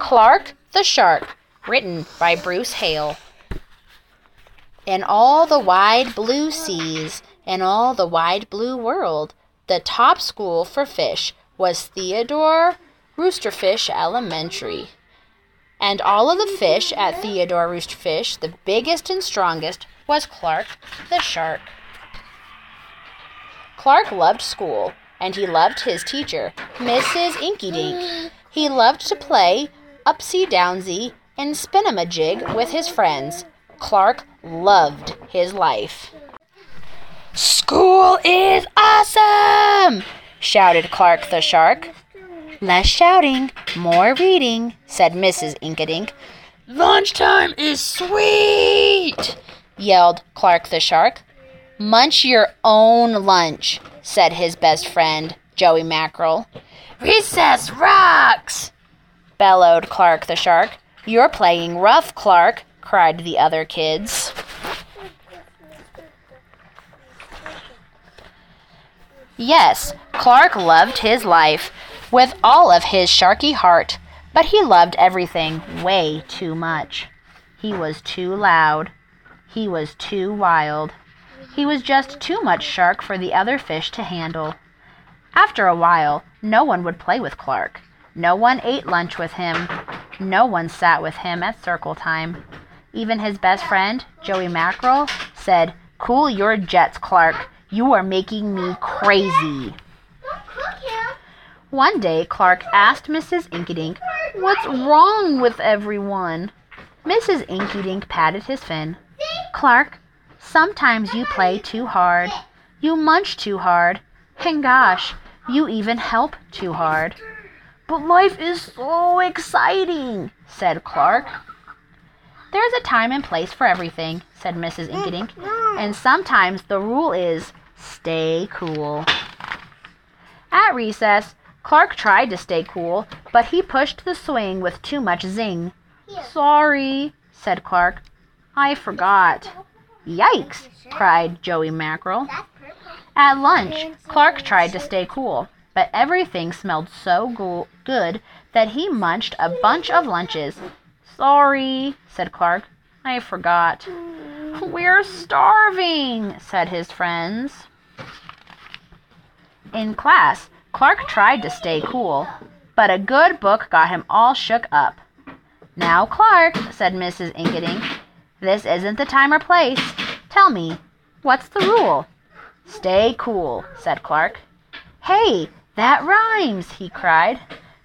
Clark the Shark, written by Bruce Hale. In all the wide blue seas, in all the wide blue world, the top school for fish was Theodore Roosterfish Elementary. And all of the fish at Theodore Roosterfish, the biggest and strongest, was Clark the Shark. Clark loved school, and he loved his teacher, Mrs. Inkydink. He loved to play upsy downsy and spin-a-majig with his friends. Clark loved his life. School is awesome! shouted Clark the Shark. Less shouting, more reading, said Mrs. Inkydink. Lunchtime is sweet! yelled Clark the Shark. Munch your own lunch, said his best friend, Joey Mackerel. Recess rocks! Bellowed Clark the Shark. You're playing rough, Clark, cried the other kids. Yes, Clark loved his life with all of his sharky heart, but he loved everything way too much. He was too loud. He was too wild. He was just too much shark for the other fish to handle. After a while, no one would play with Clark. No one ate lunch with him. No one sat with him at circle time. Even his best friend, Joey Mackerel, said, Cool your jets, Clark. You are making me crazy. One day, Clark asked Mrs. Inkydink, What's wrong with everyone? Mrs. Inkydink patted his fin. Clark, sometimes you play too hard. You munch too hard. And gosh, you even help too hard. But life is so exciting, said Clark. There's a time and place for everything, said Mrs. Inkydink, and sometimes the rule is stay cool. At recess, Clark tried to stay cool, but he pushed the swing with too much zing. Sorry, said Clark. I forgot. Yikes, cried Joey Mackerel. At lunch, Clark tried to stay cool but everything smelled so go- good that he munched a bunch of lunches. Sorry, said Clark. I forgot. We're starving, said his friends. In class, Clark tried to stay cool, but a good book got him all shook up. Now, Clark, said Mrs. Inkydink, this isn't the time or place. Tell me, what's the rule? Stay cool, said Clark. Hey, that rhymes, he cried.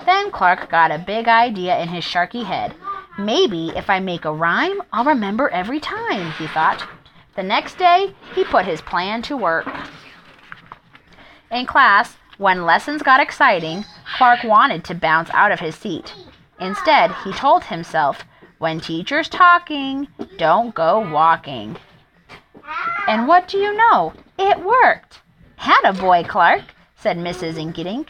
Then Clark got a big idea in his sharky head. Maybe if I make a rhyme, I'll remember every time, he thought. The next day, he put his plan to work. In class, when lessons got exciting, Clark wanted to bounce out of his seat. Instead, he told himself, when teacher's talking, don't go walking. And what do you know? It worked. Had a boy, Clark said Mrs. Inkydink.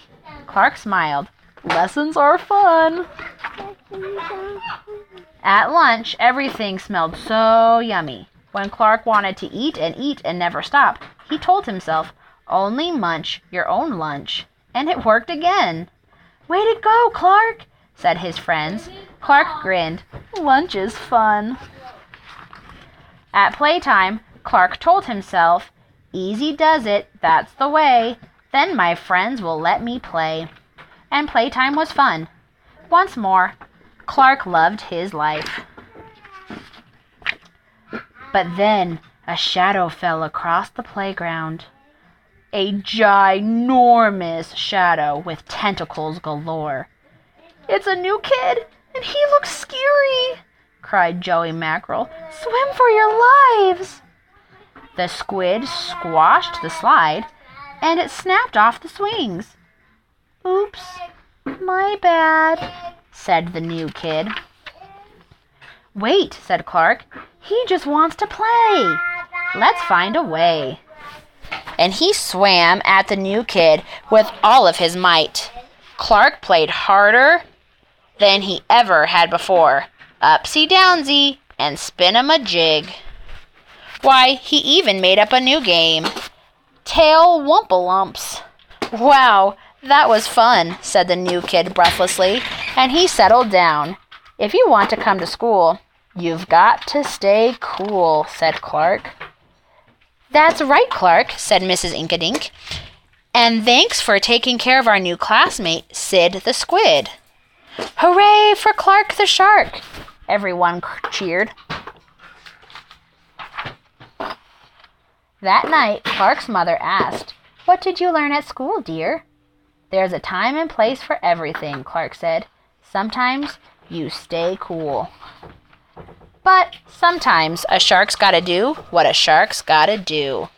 Clark smiled. Lessons are fun. At lunch, everything smelled so yummy. When Clark wanted to eat and eat and never stop, he told himself, only munch your own lunch. And it worked again. Way to go, Clark, said his friends. Clark grinned. Lunch is fun. At playtime, Clark told himself, Easy does it, that's the way. Then my friends will let me play. And playtime was fun. Once more, Clark loved his life. But then a shadow fell across the playground. A ginormous shadow with tentacles galore. It's a new kid, and he looks scary, cried Joey Mackerel. Swim for your lives! The squid squashed the slide and it snapped off the swings. Oops, my bad, said the new kid. Wait, said Clark. He just wants to play. Let's find a way. And he swam at the new kid with all of his might. Clark played harder than he ever had before. Upsy downsy and spin him a jig. Why, he even made up a new game. Tail Wumpalumps. Wow, that was fun, said the new kid breathlessly. and he settled down. If you want to come to school, you've got to stay cool, said Clark. That's right, Clark, said Mrs. Inkydink. And thanks for taking care of our new classmate, Sid the Squid. Hooray for Clark the Shark! Everyone cheered. That night, Clark's mother asked, What did you learn at school, dear? There's a time and place for everything, Clark said. Sometimes you stay cool. But sometimes a shark's gotta do what a shark's gotta do.